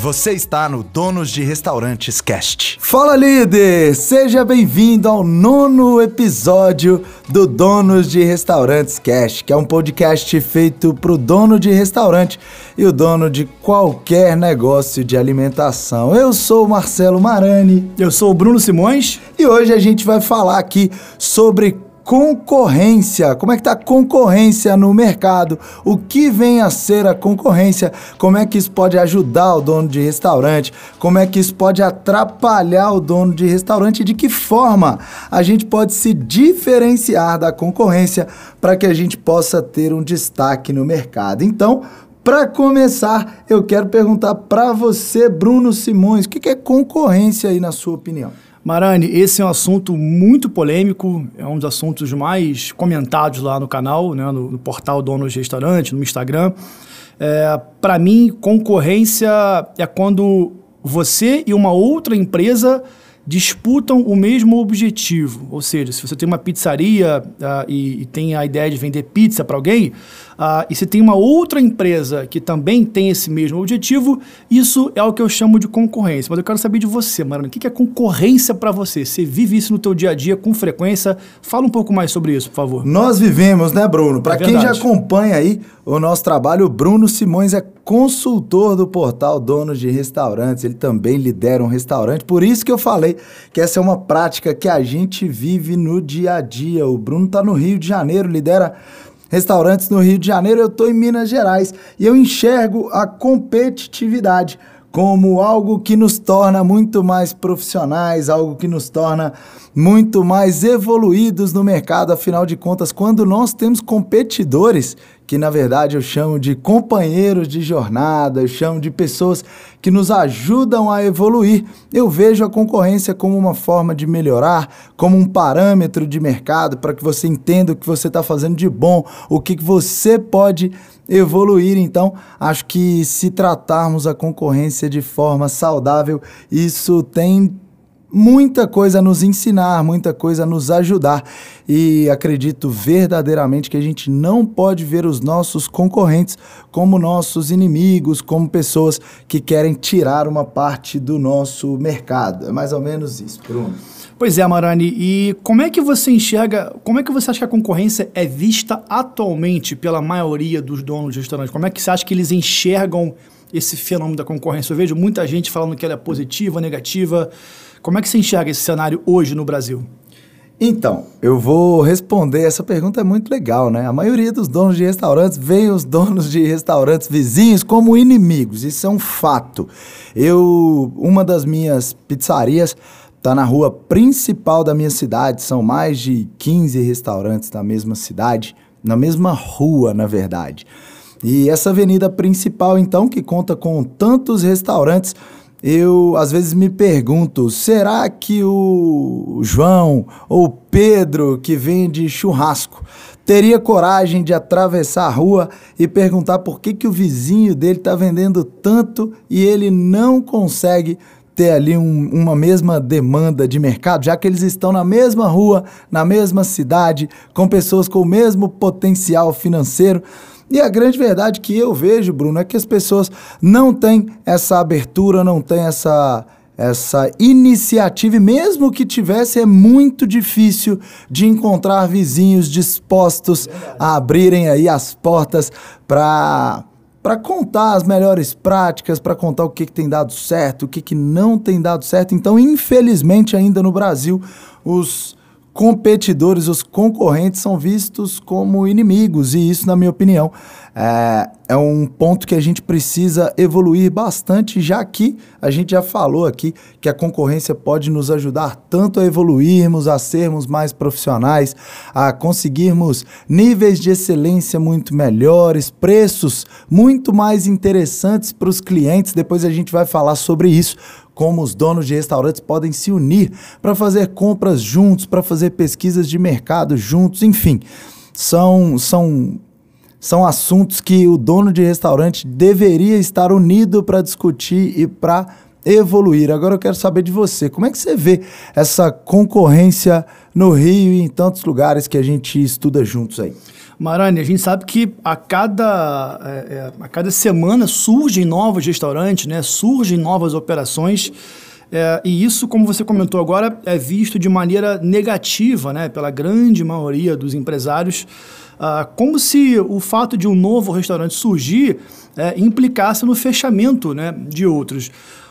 Você está no Donos de Restaurantes Cast. Fala líder, seja bem-vindo ao nono episódio do Donos de Restaurantes Cast, que é um podcast feito para o dono de restaurante e o dono de qualquer negócio de alimentação. Eu sou o Marcelo Marani. Eu sou o Bruno Simões. E hoje a gente vai falar aqui sobre concorrência. Como é que está a concorrência no mercado? O que vem a ser a concorrência? Como é que isso pode ajudar o dono de restaurante? Como é que isso pode atrapalhar o dono de restaurante? De que forma a gente pode se diferenciar da concorrência para que a gente possa ter um destaque no mercado? Então, para começar, eu quero perguntar para você, Bruno Simões, o que é concorrência aí na sua opinião? Marani, esse é um assunto muito polêmico, é um dos assuntos mais comentados lá no canal, né, no, no portal Donos de Restaurante, no Instagram. É, Para mim, concorrência é quando você e uma outra empresa disputam o mesmo objetivo. Ou seja, se você tem uma pizzaria uh, e, e, tem a ideia de vender pizza para alguém, uh, e se tem uma outra empresa que também tem esse mesmo objetivo, isso é o que eu chamo de concorrência. Mas eu quero saber de você, Marana, o que é concorrência para você? Você vive isso no teu dia a dia com frequência? Fala um pouco mais sobre isso, por favor. Nós vivemos, né, Bruno? Para é quem já acompanha aí o nosso trabalho, o Bruno Simões é consultor do portal Donos de Restaurantes. Ele também lidera um restaurante. Por isso que eu falei que essa é uma prática que a gente vive no dia a dia. O Bruno está no Rio de Janeiro, lidera restaurantes no Rio de Janeiro, eu estou em Minas Gerais e eu enxergo a competitividade como algo que nos torna muito mais profissionais, algo que nos torna muito mais evoluídos no mercado. Afinal de contas, quando nós temos competidores, que na verdade eu chamo de companheiros de jornada, eu chamo de pessoas que nos ajudam a evoluir, eu vejo a concorrência como uma forma de melhorar, como um parâmetro de mercado para que você entenda o que você está fazendo de bom, o que você pode evoluir. Então, acho que se tratarmos a concorrência de forma saudável, isso tem muita coisa a nos ensinar, muita coisa a nos ajudar. E acredito verdadeiramente que a gente não pode ver os nossos concorrentes como nossos inimigos, como pessoas que querem tirar uma parte do nosso mercado. É mais ou menos isso, Bruno. Pois é, Marani, e como é que você enxerga, como é que você acha que a concorrência é vista atualmente pela maioria dos donos de restaurantes? Como é que você acha que eles enxergam esse fenômeno da concorrência? Eu vejo muita gente falando que ela é positiva, negativa. Como é que você enxerga esse cenário hoje no Brasil? Então, eu vou responder. Essa pergunta é muito legal, né? A maioria dos donos de restaurantes veem os donos de restaurantes vizinhos como inimigos. Isso é um fato. Eu, uma das minhas pizzarias está na rua principal da minha cidade. São mais de 15 restaurantes na mesma cidade, na mesma rua, na verdade. E essa avenida principal, então, que conta com tantos restaurantes eu às vezes me pergunto: será que o João ou Pedro, que vende churrasco, teria coragem de atravessar a rua e perguntar por que, que o vizinho dele está vendendo tanto e ele não consegue ter ali um, uma mesma demanda de mercado, já que eles estão na mesma rua, na mesma cidade, com pessoas com o mesmo potencial financeiro? E a grande verdade que eu vejo, Bruno, é que as pessoas não têm essa abertura, não têm essa essa iniciativa, e mesmo que tivesse, é muito difícil de encontrar vizinhos dispostos a abrirem aí as portas para para contar as melhores práticas, para contar o que, que tem dado certo, o que, que não tem dado certo. Então, infelizmente, ainda no Brasil, os competidores, os concorrentes são vistos como inimigos, e isso, na minha opinião, é, é, um ponto que a gente precisa evoluir bastante, já que a gente já falou aqui que a concorrência pode nos ajudar tanto a evoluirmos, a sermos mais profissionais, a conseguirmos níveis de excelência muito melhores, preços muito mais interessantes para os clientes. Depois a gente vai falar sobre isso como os donos de restaurantes podem se unir para fazer compras juntos, para fazer pesquisas de mercado juntos, enfim. São, são, são assuntos que o dono de restaurante deveria estar unido para discutir e para evoluir. Agora eu quero saber de você, como é que você vê essa concorrência no Rio e em tantos lugares que a gente estuda juntos aí? Marani, a gente sabe que a cada, é, é, a cada semana surgem novos restaurantes, né? surgem novas operações. É, e isso, como você comentou agora, é visto de maneira negativa né, pela grande maioria dos empresários, ah, como se o fato de um novo restaurante surgir é, implicasse no fechamento né, de outros.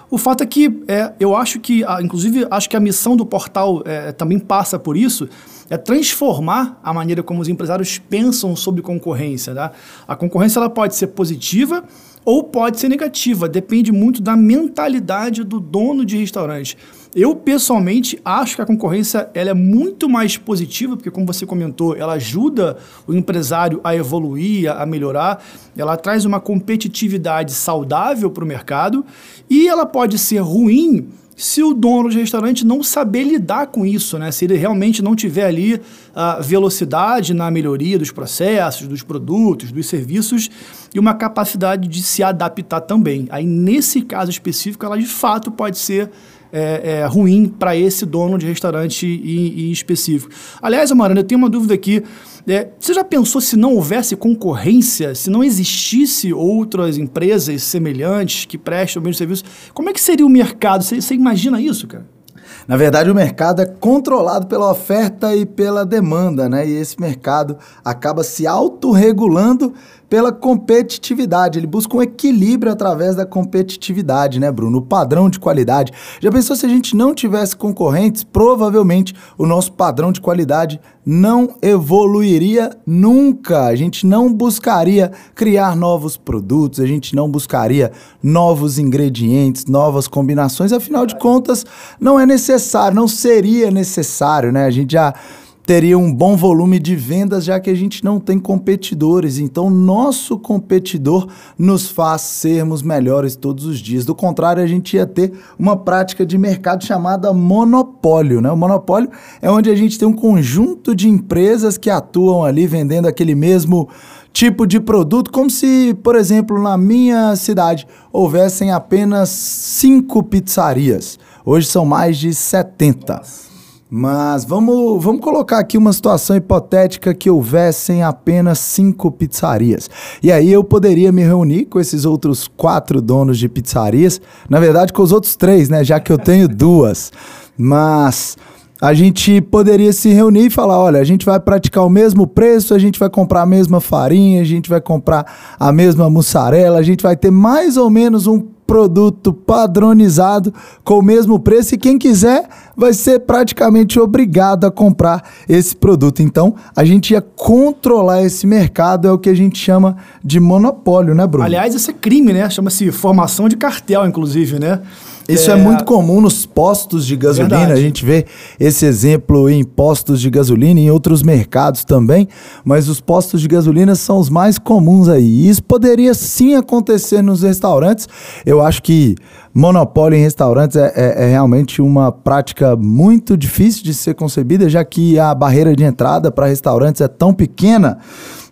O fato é que é, eu acho que, inclusive, acho que a missão do portal é, também passa por isso, é transformar a maneira como os empresários pensam sobre concorrência. Tá? A concorrência ela pode ser positiva ou pode ser negativa, depende muito da mentalidade do dono de restaurante. Eu, pessoalmente, acho que a concorrência ela é muito mais positiva, porque, como você comentou, ela ajuda o empresário a evoluir, a melhorar, ela traz uma competitividade saudável para o mercado e ela pode ser ruim se o dono de restaurante não saber lidar com isso, né? Se ele realmente não tiver ali a velocidade na melhoria dos processos, dos produtos, dos serviços e uma capacidade de se adaptar também. Aí, nesse caso específico, ela de fato pode ser é, é, ruim para esse dono de restaurante em, em específico. Aliás, Amarana, eu tenho uma dúvida aqui. É, você já pensou se não houvesse concorrência, se não existisse outras empresas semelhantes que prestam o mesmo serviço, como é que seria o mercado? Você, você imagina isso, cara? Na verdade, o mercado é controlado pela oferta e pela demanda, né? E esse mercado acaba se autorregulando pela competitividade. Ele busca um equilíbrio através da competitividade, né, Bruno? O padrão de qualidade. Já pensou se a gente não tivesse concorrentes? Provavelmente o nosso padrão de qualidade não evoluiria nunca. A gente não buscaria criar novos produtos, a gente não buscaria novos ingredientes, novas combinações. Afinal de contas, não é necessário, não seria necessário, né? A gente já teria um bom volume de vendas, já que a gente não tem competidores. Então, nosso competidor nos faz sermos melhores todos os dias. Do contrário, a gente ia ter uma prática de mercado chamada monopólio. Né? O monopólio é onde a gente tem um conjunto de empresas que atuam ali vendendo aquele mesmo tipo de produto, como se, por exemplo, na minha cidade houvessem apenas cinco pizzarias. Hoje são mais de 70. Mas vamos, vamos colocar aqui uma situação hipotética que houvessem apenas cinco pizzarias. E aí eu poderia me reunir com esses outros quatro donos de pizzarias, na verdade com os outros três, né? Já que eu tenho duas. Mas a gente poderia se reunir e falar: olha, a gente vai praticar o mesmo preço, a gente vai comprar a mesma farinha, a gente vai comprar a mesma mussarela, a gente vai ter mais ou menos um produto padronizado com o mesmo preço e quem quiser vai ser praticamente obrigado a comprar esse produto. Então, a gente ia controlar esse mercado, é o que a gente chama de monopólio, né, Bruno? Aliás, isso é crime, né? Chama-se formação de cartel, inclusive, né? Isso é... é... muito comum nos postos de gasolina. Verdade. A gente vê esse exemplo em postos de gasolina e em outros mercados também, mas os postos de gasolina são os mais comuns aí. E isso poderia sim acontecer nos restaurantes. Eu acho que monopólio em restaurantes é, é, é realmente uma prática muito difícil de ser concebida, já que a barreira de entrada para restaurantes é tão pequena.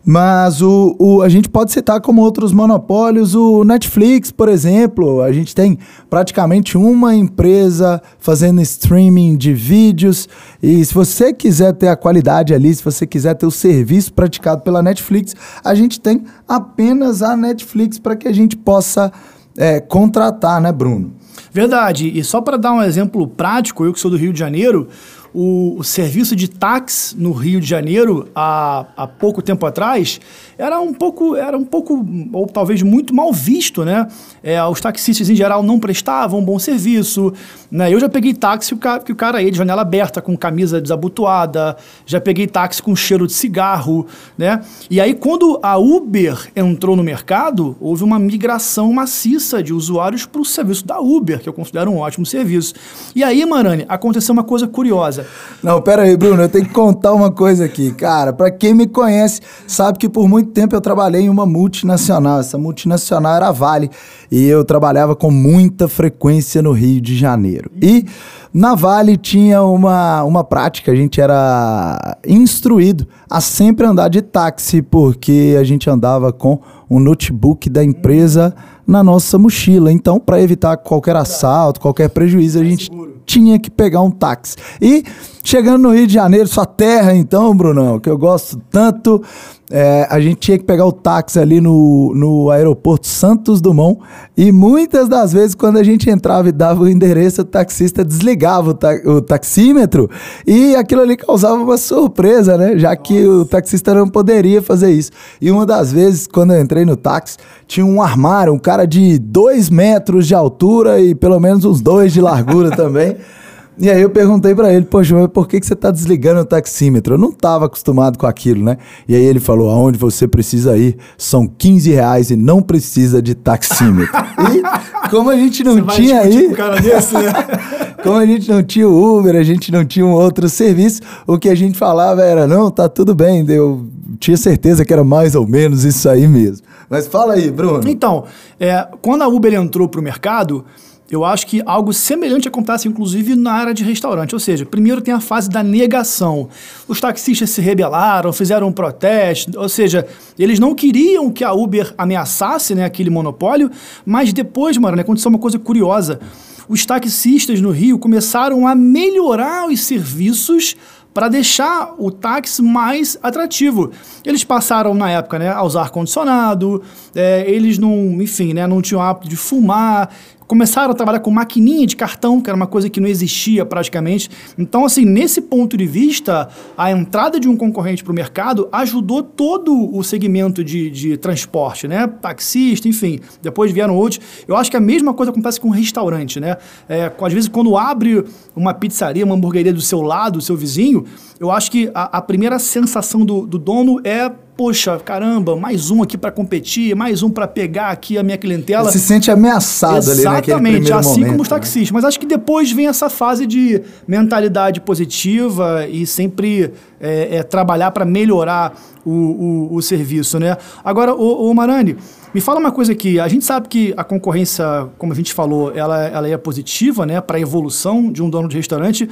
Mas o, o, a gente pode citar como outros monopólios o Netflix, por exemplo. A gente tem praticamente uma empresa fazendo streaming de vídeos. E se você quiser ter a qualidade ali, se você quiser ter o serviço praticado pela Netflix, a gente tem apenas a Netflix para que a gente possa é, contratar, né, Bruno? Verdade. E só para dar um exemplo prático, eu que sou do Rio de Janeiro, o, o, serviço de táxi no Rio de Janeiro há, há pouco tempo atrás era um pouco, era um pouco, ou talvez muito mal visto, né? É, os taxistas em geral não prestavam um bom serviço, né? Eu já peguei táxi o cara, que o cara ia de janela aberta, com camisa desabotoada, já peguei táxi com cheiro de cigarro, né? E aí quando a Uber entrou no mercado, houve uma migração maciça de usuários para o serviço da Uber, que eu considero um ótimo serviço. E aí, Marani, aconteceu uma coisa curiosa. Não, pera aí, Bruno, eu tenho que contar uma coisa aqui. Cara, para quem me conhece, sabe que por muito tempo eu trabalhei em uma multinacional. Essa multinacional era a Vale e eu trabalhava com muita frequência no Rio de Janeiro. E na Vale tinha uma, uma prática, a gente era instruído a sempre andar de táxi, porque a gente andava com um notebook da empresa na nossa mochila. Então, para evitar qualquer assalto, qualquer prejuízo, a gente tinha que pegar um táxi. E chegando no Rio de Janeiro, sua terra, então, Brunão, que eu gosto tanto, é, a gente tinha que pegar o táxi ali no, no aeroporto Santos Dumont. E muitas das vezes, quando a gente entrava e dava o endereço, o taxista desligava o, ta o taxímetro e aquilo ali causava uma surpresa, né? Já que o taxista não poderia fazer isso. E uma das vezes, quando eu entrei no táxi, tinha um armário, um cara de dois metros de altura e pelo menos uns dois de largura também. E aí eu perguntei para ele, pô, João, por que, que você tá desligando o taxímetro? Eu não tava acostumado com aquilo, né? E aí ele falou, aonde você precisa ir são 15 reais e não precisa de taxímetro. e como a gente não você tinha aí... Um cara desse, né? como a gente não tinha o Uber, a gente não tinha um outro serviço, o que a gente falava era, não, tá tudo bem, eu tinha certeza que era mais ou menos isso aí mesmo. Mas fala aí, Bruno. Então, é, quando a Uber entrou pro mercado eu acho que algo semelhante acontece, inclusive, na área de restaurante. Ou seja, primeiro tem a fase da negação. Os taxistas se rebelaram, fizeram um protesto, ou seja, eles não queriam que a Uber ameaçasse né, aquele monopólio, mas depois, mano, né, aconteceu uma coisa curiosa. Os taxistas no Rio começaram a melhorar os serviços para deixar o táxi mais atrativo. Eles passaram, na época, né, a usar ar-condicionado, é, eles não, enfim, né, não tinham hábito de fumar, começaram a trabalhar com maquininha de cartão, que era uma coisa que não existia praticamente. Então, assim, nesse ponto de vista, a entrada de um concorrente para o mercado ajudou todo o segmento de, de transporte, né? Taxista, enfim. Depois vieram outros. Eu acho que a mesma coisa acontece com restaurante, né? É, às vezes, quando abre uma pizzaria, uma hamburgueria do seu lado, do seu vizinho, eu acho que a, a primeira sensação do, do dono é poxa, caramba, mais um aqui para competir, mais um para pegar aqui a minha clientela. Ele se sente ameaçado Exatamente, ali Exatamente, assim momento, como os né? taxistas. Né? Mas acho que depois vem essa fase de mentalidade positiva e sempre é, é, trabalhar para melhorar o, o, o, serviço, né? Agora, o, o Marani, me fala uma coisa aqui. A gente sabe que a concorrência, como a gente falou, ela, ela é positiva, né, para a evolução de um dono de restaurante.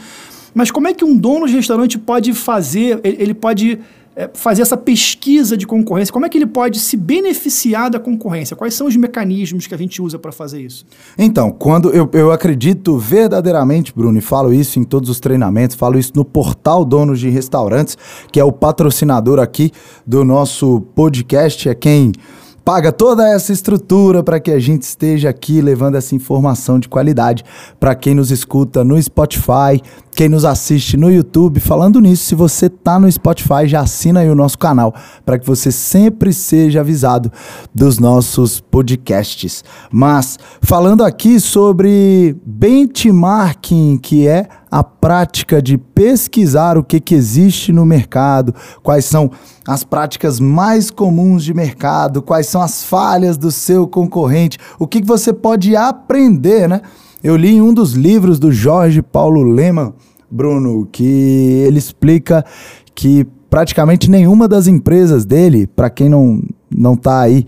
Mas como é que um dono de restaurante pode fazer, ele pode é, fazer essa pesquisa de concorrência? Como é que ele pode se beneficiar da concorrência? Quais são os mecanismos que a gente usa para fazer isso? Então, quando eu, eu acredito verdadeiramente, Bruno, e falo isso em todos os treinamentos, falo isso no portal Donos de Restaurantes, que é o patrocinador aqui do nosso podcast, é quem paga toda essa estrutura para que a gente esteja aqui levando essa informação de qualidade para quem nos escuta no Spotify, quem nos assiste no YouTube. Falando nisso, se você tá no Spotify, já assina aí o nosso canal para que você sempre seja avisado dos nossos podcasts. Mas falando aqui sobre benchmarking, que é a prática de pesquisar o que, que existe no mercado, quais são as práticas mais comuns de mercado, quais são as falhas do seu concorrente, o que, que você pode aprender, né? Eu li em um dos livros do Jorge Paulo Lehmann, Bruno, que ele explica que praticamente nenhuma das empresas dele, para quem não não está aí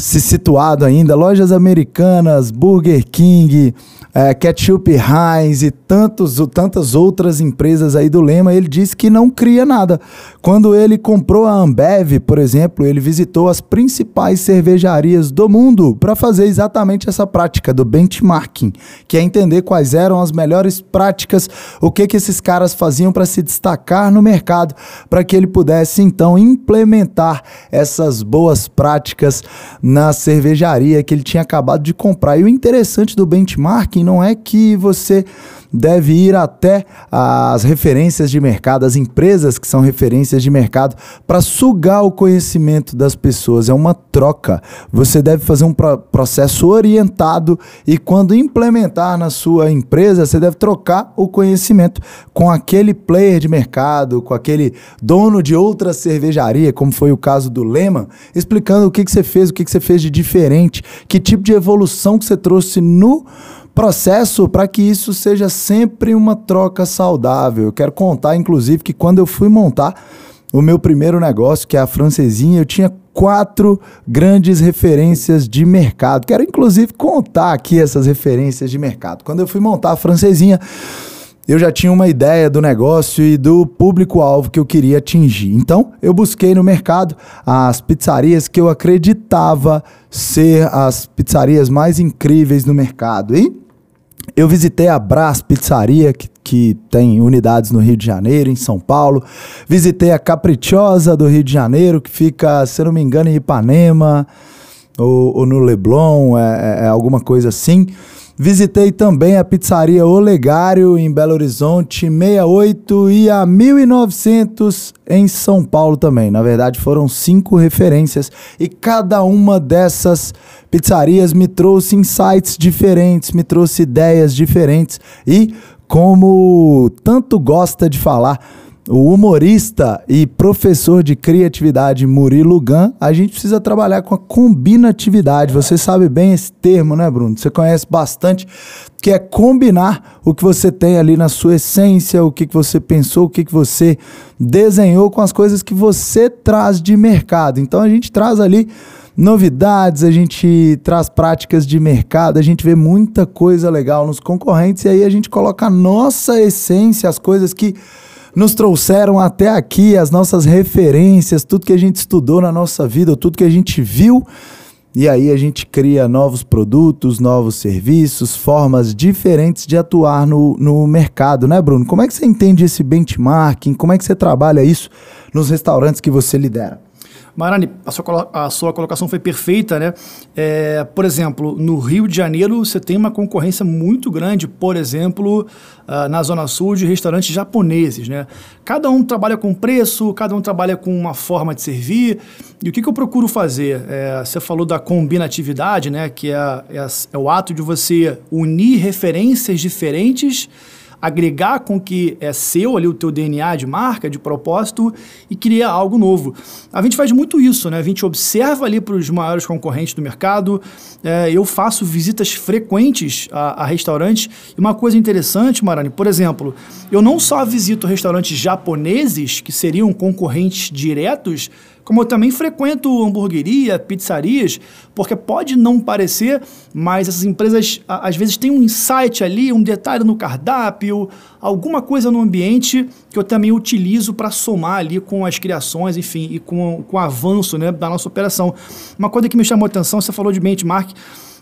se situado ainda, lojas americanas, Burger King, é, Ketchup Heinz e tantos, tantas outras empresas aí do Lema, ele disse que não cria nada. Quando ele comprou a Ambev, por exemplo, ele visitou as principais cervejarias do mundo para fazer exatamente essa prática do benchmarking, que é entender quais eram as melhores práticas, o que que esses caras faziam para se destacar no mercado, para que ele pudesse então implementar essas boas práticas na cervejaria que ele tinha acabado de comprar. E o interessante do benchmarking não é que você deve ir até as referências de mercado, as empresas que são referências de mercado, para sugar o conhecimento das pessoas. É uma troca. Você deve fazer um processo orientado e, quando implementar na sua empresa, você deve trocar o conhecimento com aquele player de mercado, com aquele dono de outra cervejaria, como foi o caso do Lema, explicando o que, que você fez, o que, que você fez de diferente, que tipo de evolução que você trouxe no processo para que isso seja sempre uma troca saudável. Eu quero contar, inclusive, que quando eu fui montar o meu primeiro negócio, que é a francesinha, eu tinha quatro grandes referências de mercado. Quero, inclusive, contar aqui essas referências de mercado. Quando eu fui montar a francesinha, eu já tinha uma ideia do negócio e do público-alvo que eu queria atingir. Então, eu busquei no mercado as pizzarias que eu acreditava ser as pizzarias mais incríveis no mercado. E eu visitei a Brás Pizzaria, que, que tem unidades no Rio de Janeiro, em São Paulo. Visitei a Caprichosa do Rio de Janeiro, que fica, se não me engano, em Ipanema ou, ou no Leblon, é, é, é alguma coisa assim. Visitei também a pizzaria Olegário em Belo Horizonte, 68 e a 1900 em São Paulo também. Na verdade, foram cinco referências e cada uma dessas pizzarias me trouxe insights diferentes, me trouxe ideias diferentes e como tanto gosta de falar o humorista e professor de criatividade Murilo Gun, a gente precisa trabalhar com a combinatividade. Você sabe bem esse termo, né, Bruno? Você conhece bastante, que é combinar o que você tem ali na sua essência, o que, que você pensou, o que, que você desenhou com as coisas que você traz de mercado. Então a gente traz ali novidades, a gente traz práticas de mercado, a gente vê muita coisa legal nos concorrentes e aí a gente coloca a nossa essência, as coisas que nos trouxeram até aqui, as nossas referências, tudo que a gente estudou na nossa vida, tudo que a gente viu. E aí a gente cria novos produtos, novos serviços, formas diferentes de atuar no, no mercado, né, Bruno? Como é que você entende esse benchmarking? Como é que você trabalha isso nos restaurantes que você lidera? Marani, a sua, a sua colocação foi perfeita, né? É, por exemplo, no Rio de Janeiro você tem uma concorrência muito grande, por exemplo, uh, na Zona Sul de restaurantes japoneses, né? Cada um trabalha com preço, cada um trabalha com uma forma de servir. E o que, que eu procuro fazer? É, você falou da combinatividade, né? Que é, é, é o ato de você unir referências diferentes agregar com que é seu ali o teu DNA de marca, de propósito e criar algo novo. A gente faz muito isso, né? A gente observa ali para os maiores concorrentes do mercado. É, eu faço visitas frequentes a, a restaurantes. E uma coisa interessante, Marani, por exemplo, eu não só visito restaurantes japoneses que seriam concorrentes diretos como eu também frequento hamburgueria, pizzarias, porque pode não parecer, mas essas empresas às vezes têm um insight ali, um detalhe no cardápio, alguma coisa no ambiente que eu também utilizo para somar ali com as criações, enfim, e com, com o avanço né, da nossa operação. Uma coisa que me chamou a atenção, você falou de benchmark,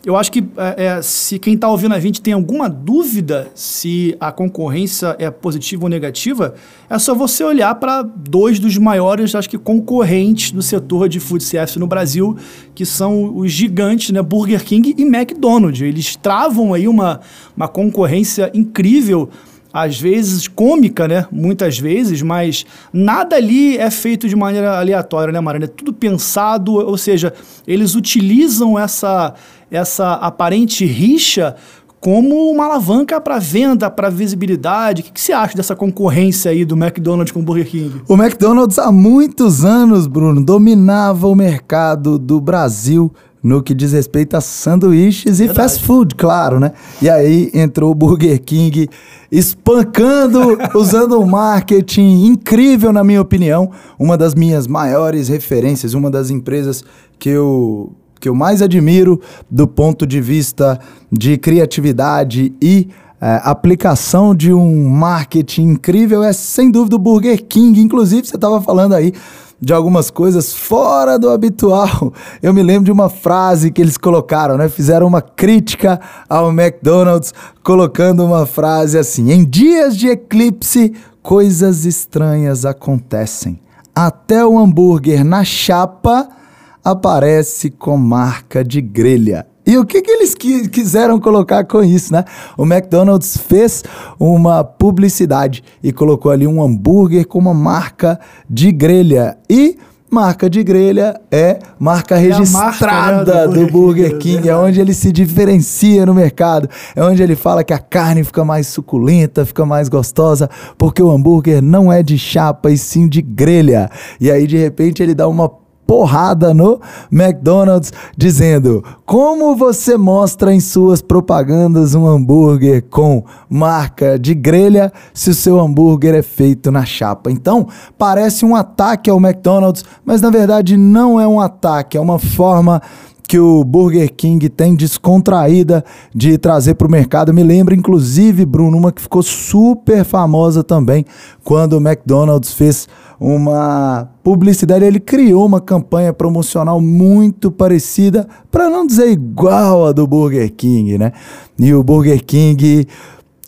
eu acho que é, é se quem está ouvindo a gente tem alguma dúvida se a concorrência é positiva ou negativa, é só você olhar para dois dos maiores, acho que, concorrentes do setor de food service no Brasil, que são os gigantes, né, Burger King e McDonald's. Eles travam aí uma, uma concorrência incrível às vezes cômica, né? Muitas vezes, mas nada ali é feito de maneira aleatória, né, Marana? É tudo pensado, ou seja, eles utilizam essa essa aparente rixa como uma alavanca para venda, para visibilidade. O que, que você acha dessa concorrência aí do McDonald's com o Burger King? O McDonald's há muitos anos, Bruno, dominava o mercado do Brasil no que diz respeito a sanduíches Verdade. e fast food, claro, né? E aí entrou o Burger King espancando, usando um marketing incrível, na minha opinião. Uma das minhas maiores referências, uma das empresas que eu que eu mais admiro do ponto de vista de criatividade e é, aplicação de um marketing incrível é sem dúvida o Burger King. Inclusive, você estava falando aí de algumas coisas fora do habitual. Eu me lembro de uma frase que eles colocaram, né? Fizeram uma crítica ao McDonald's, colocando uma frase assim: Em dias de eclipse, coisas estranhas acontecem. Até o hambúrguer na chapa aparece com marca de grelha. E o que, que eles qui quiseram colocar com isso, né? O McDonald's fez uma publicidade e colocou ali um hambúrguer com uma marca de grelha. E marca de grelha é marca registrada marca, né, do, do, Burger King, King é onde ele se diferencia no mercado, é onde ele fala que a carne fica mais suculenta, fica mais gostosa, porque o hambúrguer não é de chapa e sim de grelha. E aí de repente ele dá uma porrada no McDonald's, dizendo: Como você mostra em suas propagandas um hambúrguer com marca de grelha se o seu hambúrguer é feito na chapa? Então, parece um ataque ao McDonald's, mas na verdade não é um ataque, é uma forma que o Burger King tem descontraída de trazer para o mercado. Me lembra, inclusive, Bruno, uma que ficou super famosa também, quando o McDonald's fez uma publicidade, ele criou uma campanha promocional muito parecida, para não dizer igual a do Burger King, né? E o Burger King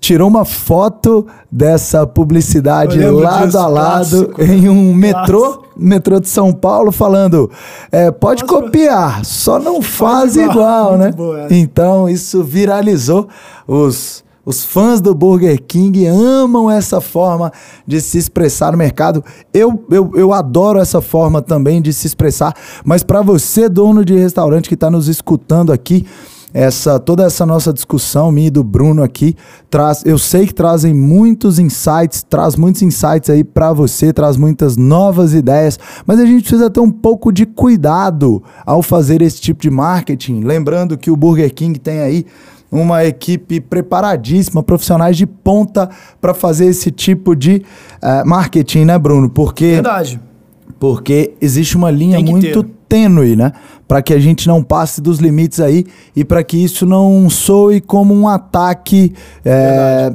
tirou uma foto dessa publicidade lado disso, a lado clássico, em um metrô, clássico. metrô de São Paulo, falando: é, pode Nossa, copiar, só não faz, faz igual, igual né? Boa, então isso viralizou. Os, os fãs do Burger King amam essa forma de se expressar no mercado. Eu, eu, eu adoro essa forma também de se expressar, mas para você, dono de restaurante que está nos escutando aqui, essa toda essa nossa discussão minha e do Bruno aqui traz, eu sei que trazem muitos insights, traz muitos insights aí para você, traz muitas novas ideias, mas a gente precisa ter um pouco de cuidado ao fazer esse tipo de marketing, lembrando que o Burger King tem aí uma equipe preparadíssima, profissionais de ponta para fazer esse tipo de uh, marketing, né, Bruno? Porque Verdade. Porque existe uma linha muito ter tênue, né? Para que a gente não passe dos limites aí e para que isso não soe como um ataque. É,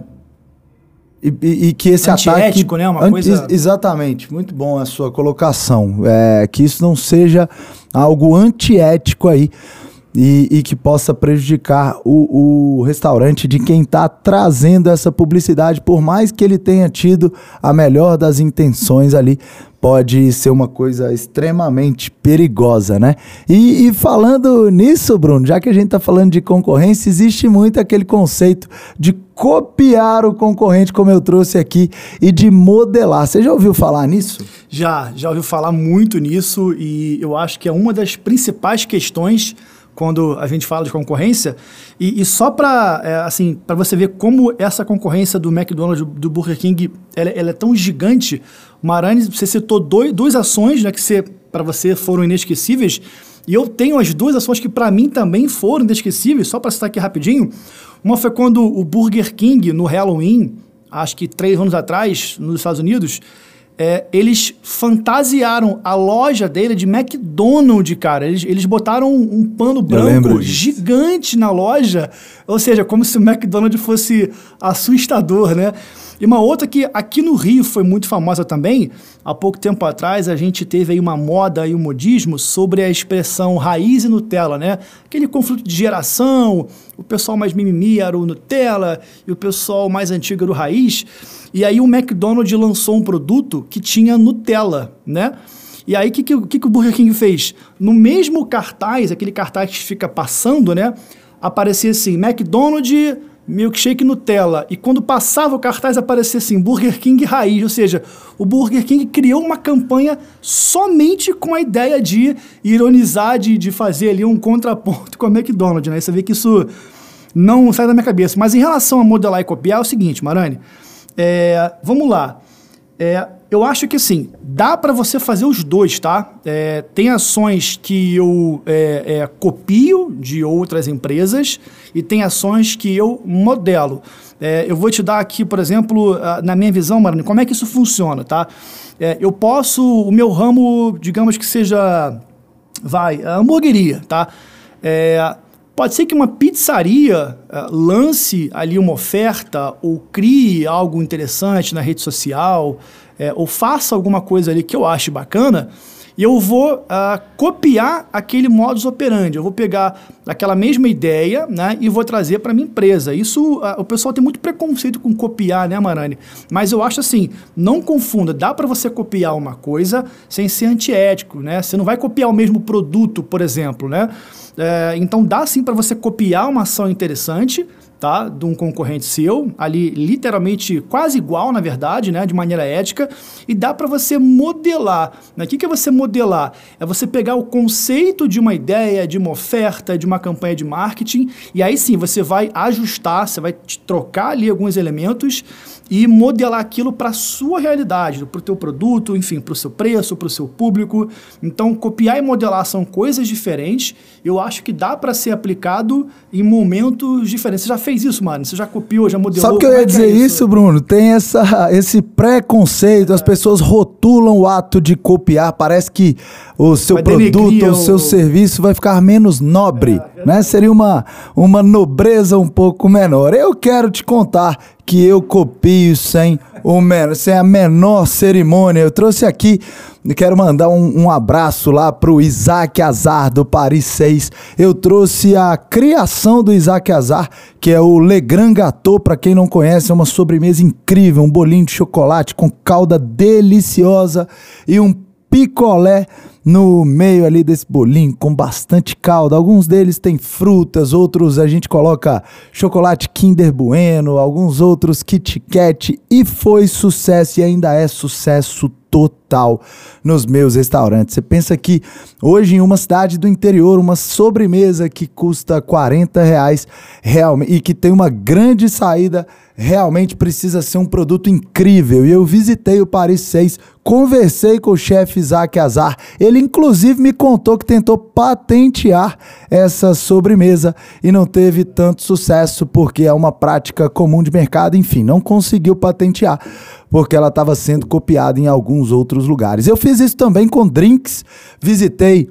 e, e, que esse ataque. né? Uma coisa... Exatamente, muito bom a sua colocação. É, que isso não seja algo antiético aí. E, e, que possa prejudicar o, o restaurante de quem está trazendo essa publicidade, por mais que ele tenha tido a melhor das intenções ali, pode ser uma coisa extremamente perigosa, né? E, e, falando nisso, Bruno, já que a gente está falando de concorrência, existe muito aquele conceito de copiar o concorrente, como eu trouxe aqui, e de modelar. Você já ouviu falar nisso? Já, já ouviu falar muito nisso e eu acho que é uma das principais questões quando a gente fala de concorrência. E, e só para é, assim, para você ver como essa concorrência do McDonald's, do, Burger King, ela, ela, é tão gigante. Marani, você citou dois, duas ações né, que para você foram inesquecíveis. E eu tenho as duas ações que para mim também foram inesquecíveis, só para citar aqui rapidinho. Uma foi quando o Burger King, no Halloween, acho que três anos atrás, nos Estados Unidos, é, eles fantasiaram a loja dele de McDonald's, cara. Eles, eles botaram um, um pano branco gigante na loja, ou seja, como se o McDonald's fosse assustador, né? E uma outra que aqui no Rio foi muito famosa também, há pouco tempo atrás a gente teve aí uma moda e um modismo sobre a expressão raiz e Nutella, né? Aquele conflito de geração, o pessoal mais mimimi era o Nutella e o pessoal mais antigo era o raiz. E aí o McDonald's lançou um produto que tinha Nutella, né? E aí o que, que, que, o Burger King fez? No mesmo cartaz, aquele cartaz que fica passando, né? Aparecia assim, McDonald's milkshake Nutella. E quando passava o cartaz aparecia assim, Burger King raiz. Ou seja, o Burger King criou uma campanha somente com a ideia de ironizar, de, de fazer ali um contraponto com a McDonald's. Né? Você vê que isso não sai da minha cabeça. Mas em relação a modelar e copiar, é o seguinte, Marani. É, vamos lá. É, eu acho que assim, dá para você fazer os dois, tá? É, tem ações que eu é, é, copio de outras empresas e tem ações que eu modelo. É, eu vou te dar aqui, por exemplo, na minha visão, Marani, como é que isso funciona, tá? É, eu posso, o meu ramo, digamos que seja, vai, a hamburgueria, tá? É, Pode ser que uma pizzaria lance ali uma oferta ou crie algo interessante na rede social, é, ou faça alguma coisa ali que eu ache bacana, e eu vou uh, copiar aquele modus operandi. Eu vou pegar aquela mesma ideia né, e vou trazer para minha empresa. Isso, uh, o pessoal tem muito preconceito com copiar, né, Marani? Mas eu acho assim, não confunda. Dá para você copiar uma coisa sem ser antiético, né? Você não vai copiar o mesmo produto, por exemplo, né? É, então dá sim para você copiar uma ação interessante, tá? De um concorrente seu, ali literalmente quase igual, na verdade, né? De maneira ética, e dá para você modelar. Né? O que, que é você modelar? É você pegar o conceito de uma ideia, de uma oferta, de uma campanha de marketing, e aí sim você vai ajustar, você vai trocar ali alguns elementos e modelar aquilo para sua realidade, para o teu produto, enfim, para o seu preço, para o seu público. Então, copiar e modelar são coisas diferentes. Eu acho que dá para ser aplicado em momentos diferentes. Você já fez isso, mano? Você já copiou, já modelou? Sabe que eu ia Como é dizer é isso? Bruno? Tem essa, esse preconceito, as pessoas rotulam o ato de copiar, parece que o seu Vai produto, o seu o- serviço vai ficar menos nobre, É, né? Seria uma, uma nobreza um pouco menor. Eu quero te contar que eu copio sem, o sem a menor cerimônia. Eu trouxe aqui, quero mandar um, um abraço lá pro Isaac Azar do Paris 6. Eu trouxe a criação do Isaac Azar, que é o Le Grand Gâteau, para quem não conhece, é uma sobremesa incrível, um bolinho de chocolate com calda deliciosa e um picolé no meio ali desse bolinho com bastante calda. Alguns deles têm frutas, outros a gente coloca chocolate Kinder Bueno, alguns outros Kit Kat e foi sucesso e ainda é sucesso total nos meus restaurantes. Você pensa que hoje em uma cidade do interior, uma sobremesa que custa 40 reais realmente, e que tem uma grande saída, realmente precisa ser um produto incrível. E eu visitei o Paris 6, conversei com o chefe Isaac Azar. Ele inclusive me contou que tentou patentear essa sobremesa e não teve tanto sucesso porque é uma prática comum de mercado, enfim, não conseguiu patentear porque ela estava sendo copiada em alguns outros lugares. Eu fiz isso também com drinks, visitei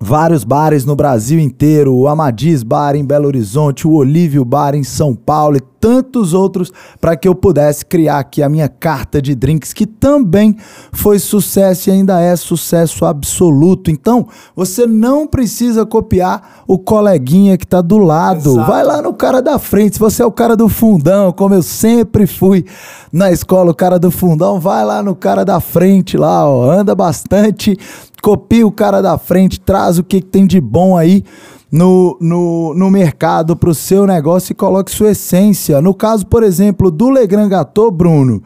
vários bares no Brasil inteiro, o Amadis Bar em Belo Horizonte, o Olívio Bar em São Paulo e tantos outros para que eu pudesse criar aqui a minha carta de drinks que também foi sucesso e ainda é sucesso absoluto. Então, você não precisa copiar o coleguinha que está do lado. Exato. Vai lá no cara da frente. Se você é o cara do fundão, como eu sempre fui na escola, o cara do fundão, vai lá no cara da frente lá, ó, anda bastante, copia o cara da frente, traz o que, que tem de bom aí no, no, no mercado para o seu negócio e coloque sua essência. No caso, por exemplo, do Le Grand Gâteau, Bruno,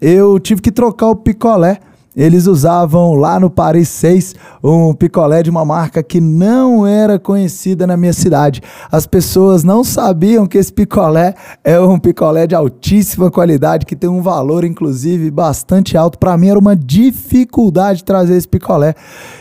eu tive que trocar o picolé. Eles usavam lá no Paris 6 um picolé de uma marca que não era conhecida na minha cidade. As pessoas não sabiam que esse picolé é um picolé de altíssima qualidade, que tem um valor, inclusive, bastante alto. Para mim era uma dificuldade trazer esse picolé.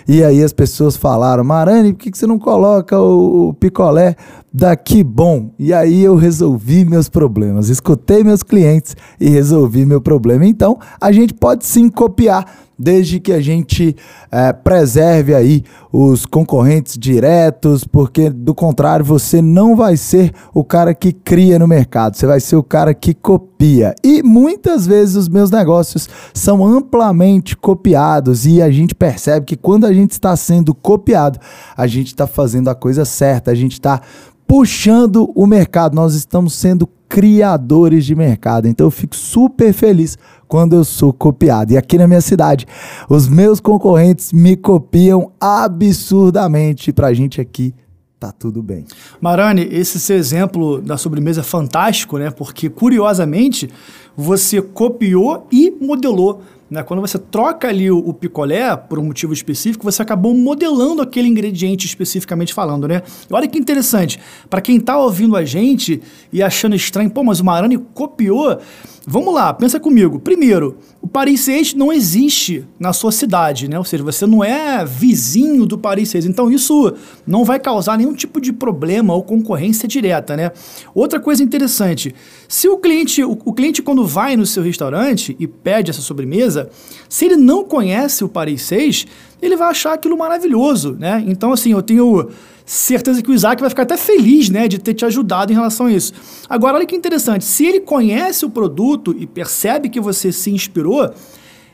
E aí as pessoas falaram: Marani, por que você não coloca o picolé daqui bom? E aí eu resolvi meus problemas. Escutei meus clientes e resolvi meu problema. Então, a gente pode sim copiar desde que a gente eh, preserve aí os concorrentes diretos, porque do contrário você não vai ser o cara que cria no mercado, você vai ser o cara que copia. E muitas vezes os meus negócios são amplamente copiados e a gente percebe que quando a gente está sendo copiado, a gente está fazendo a coisa certa, a gente está puxando o mercado, nós estamos sendo criadores de mercado. Então eu fico super feliz quando eu sou copiado. E aqui na minha cidade, os meus concorrentes me copiam absurdamente. Pra gente aqui tá tudo bem. Marani, esse seu exemplo da sobremesa é fantástico, né? Porque, curiosamente, você copiou e modelou. Né? Quando você troca ali o, o picolé por um motivo específico, você acabou modelando aquele ingrediente especificamente falando, né? E olha que interessante, para quem tá ouvindo a gente e achando estranho, pô, mas o Marani copiou. Vamos lá, pensa comigo. Primeiro, o Paris 6 não existe na sua cidade, né? Ou seja, você não é vizinho do Paris 6. Então isso não vai causar nenhum tipo de problema ou concorrência direta, né? Outra coisa interessante, se o cliente, o, o cliente quando vai no seu restaurante e pede essa sobremesa, se ele não conhece o Paris 6, ele vai achar aquilo maravilhoso, né? Então assim, eu tenho certeza que o Isaac vai ficar até feliz, né, de ter te ajudado em relação a isso. Agora, olha que interessante, se ele conhece o produto e percebe que você se inspirou,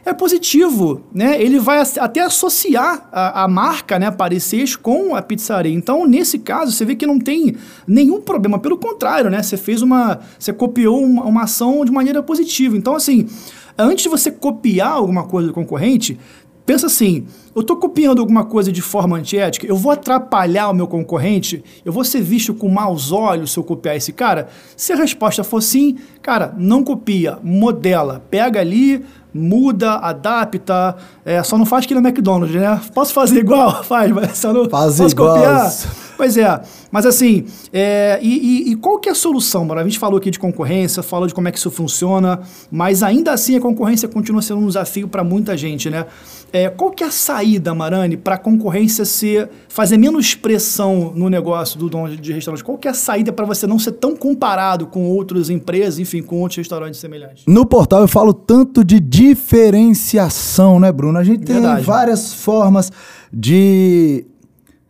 é positivo, né? Ele vai até associar a, a marca, né, Parecer com a pizzaria. Então, nesse caso, você vê que não tem nenhum problema. Pelo contrário, né? Você fez uma, você copiou uma, uma ação de maneira positiva. Então, assim, antes de você copiar alguma coisa do concorrente, Pensa assim, eu estou copiando alguma coisa de forma antiética, eu vou atrapalhar o meu concorrente, eu vou ser visto com maus olhos se eu copiar esse cara? Se a resposta for sim, cara, não copia, modela, pega ali, muda, adapta, é, só não faz que no McDonald's, né? Posso fazer igual? Faz, mas só não Faz posso igual. copiar. Pois é, mas assim, é, e, e- e qual que é a solução, mano? A gente falou aqui de concorrência, falou de como é que isso funciona, mas ainda assim a concorrência continua sendo um desafio para muita gente, né? É, qual que é a saída, Marani, para a concorrência ser, fazer menos pressão no negócio do dono de restaurante? Qual que é a saída para você não ser tão comparado com outras empresas, enfim, com outros restaurantes semelhantes? No portal eu falo tanto de diferenciação, né, Bruno? A gente tem Verdade. várias formas de,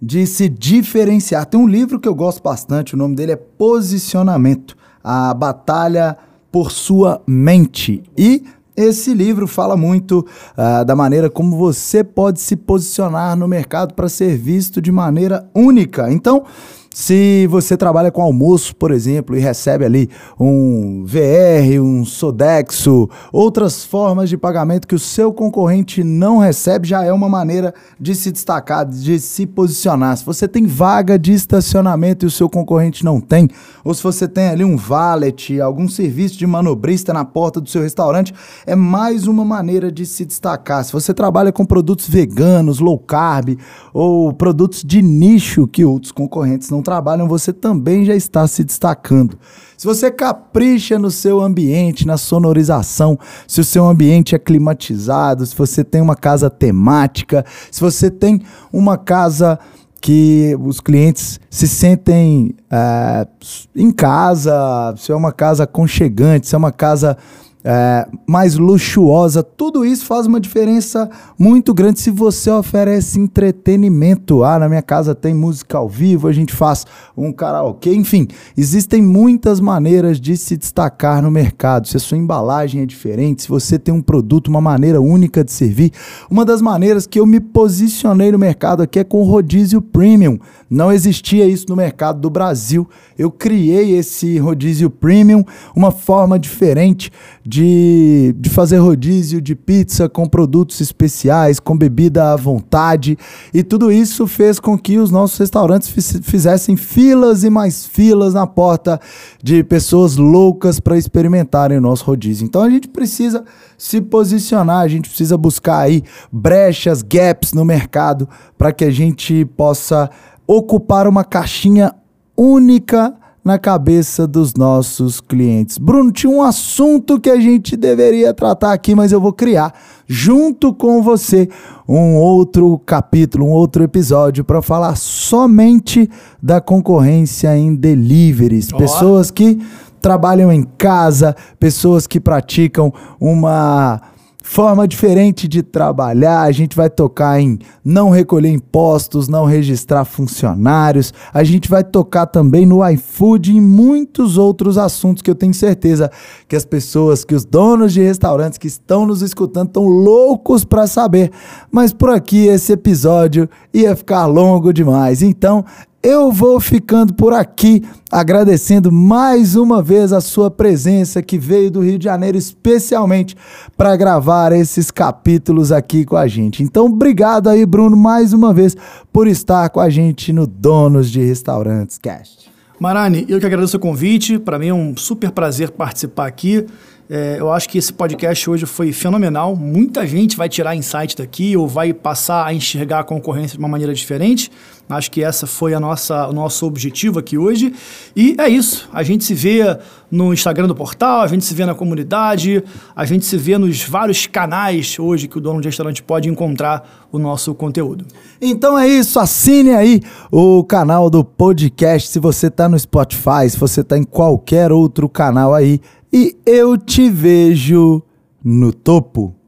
de se diferenciar. Tem um livro que eu gosto bastante, o nome dele é Posicionamento A Batalha por Sua Mente. E esse livro fala muito ah, da maneira como você pode se posicionar no mercado para ser visto de maneira única. Então, se você trabalha com almoço, por exemplo, e recebe ali um VR, um Sodexo, outras formas de pagamento que o seu concorrente não recebe, já é uma maneira de se destacar, de se posicionar. Se você tem vaga de estacionamento e o seu concorrente não tem, ou se você tem ali um valet, algum serviço de manobrista na porta do seu restaurante, é mais uma maneira de se destacar. Se você trabalha com produtos veganos, low carb ou produtos de nicho que outros concorrentes não trabalham, você também já está se destacando. Se você capricha no seu ambiente, na sonorização, se o seu ambiente é climatizado, se você tem uma casa temática, se você tem uma casa que os clientes se sentem é, em casa, se é uma casa aconchegante, se é uma casa é, mais luxuosa, tudo isso faz uma diferença muito grande se você oferece entretenimento. Ah, na minha casa tem música ao vivo, a gente faz um karaokê, enfim, existem muitas maneiras de se destacar no mercado. Se a sua embalagem é diferente, se você tem um produto, uma maneira única de servir, uma das maneiras que eu me posicionei no mercado aqui é com o rodízio premium. Não existia isso no mercado do Brasil. Eu criei esse rodízio premium, uma forma diferente de, de fazer rodízio de pizza com produtos especiais, com bebida à vontade. E tudo isso fez com que os nossos restaurantes fiz- fizessem filas e mais filas na porta de pessoas loucas para experimentarem o nosso rodízio. Então a gente precisa se posicionar, a gente precisa buscar aí brechas, gaps no mercado para que a gente possa ocupar uma caixinha única na cabeça dos nossos clientes. Bruno, tinha um assunto que a gente deveria tratar aqui, mas eu vou criar junto com você um outro capítulo, um outro episódio para falar somente da concorrência em deliveries. Ó. Pessoas que trabalham em casa, pessoas que praticam uma forma diferente de trabalhar. A gente vai tocar em não recolher impostos, não registrar funcionários. A gente vai tocar também no iFood e muitos outros assuntos que eu tenho certeza que as pessoas, que os donos de restaurantes que estão nos escutando estão loucos para saber. Mas por aqui esse episódio ia ficar longo demais. Então, eu vou ficando por aqui, agradecendo mais uma vez a sua presença que veio do Rio de Janeiro especialmente para gravar esses capítulos aqui com a gente. Então, obrigado aí, Bruno, mais uma vez por estar com a gente no Donos de Restaurantes Cast. Marani, eu que agradeço o convite. Para mim é um super prazer participar aqui. É, eu acho que esse podcast hoje foi fenomenal. Muita gente vai tirar insight daqui ou vai passar a enxergar a concorrência de uma maneira diferente. Acho que essa foi a nossa, o nosso objetivo aqui hoje. E é isso. A gente se vê no Instagram do portal, a gente se vê na comunidade, a gente se vê nos vários canais hoje que o dono de restaurante pode encontrar o nosso conteúdo. Então é isso, assine aí o canal do podcast se você tá no Spotify, se você tá em qualquer outro canal aí. E eu te vejo no topo.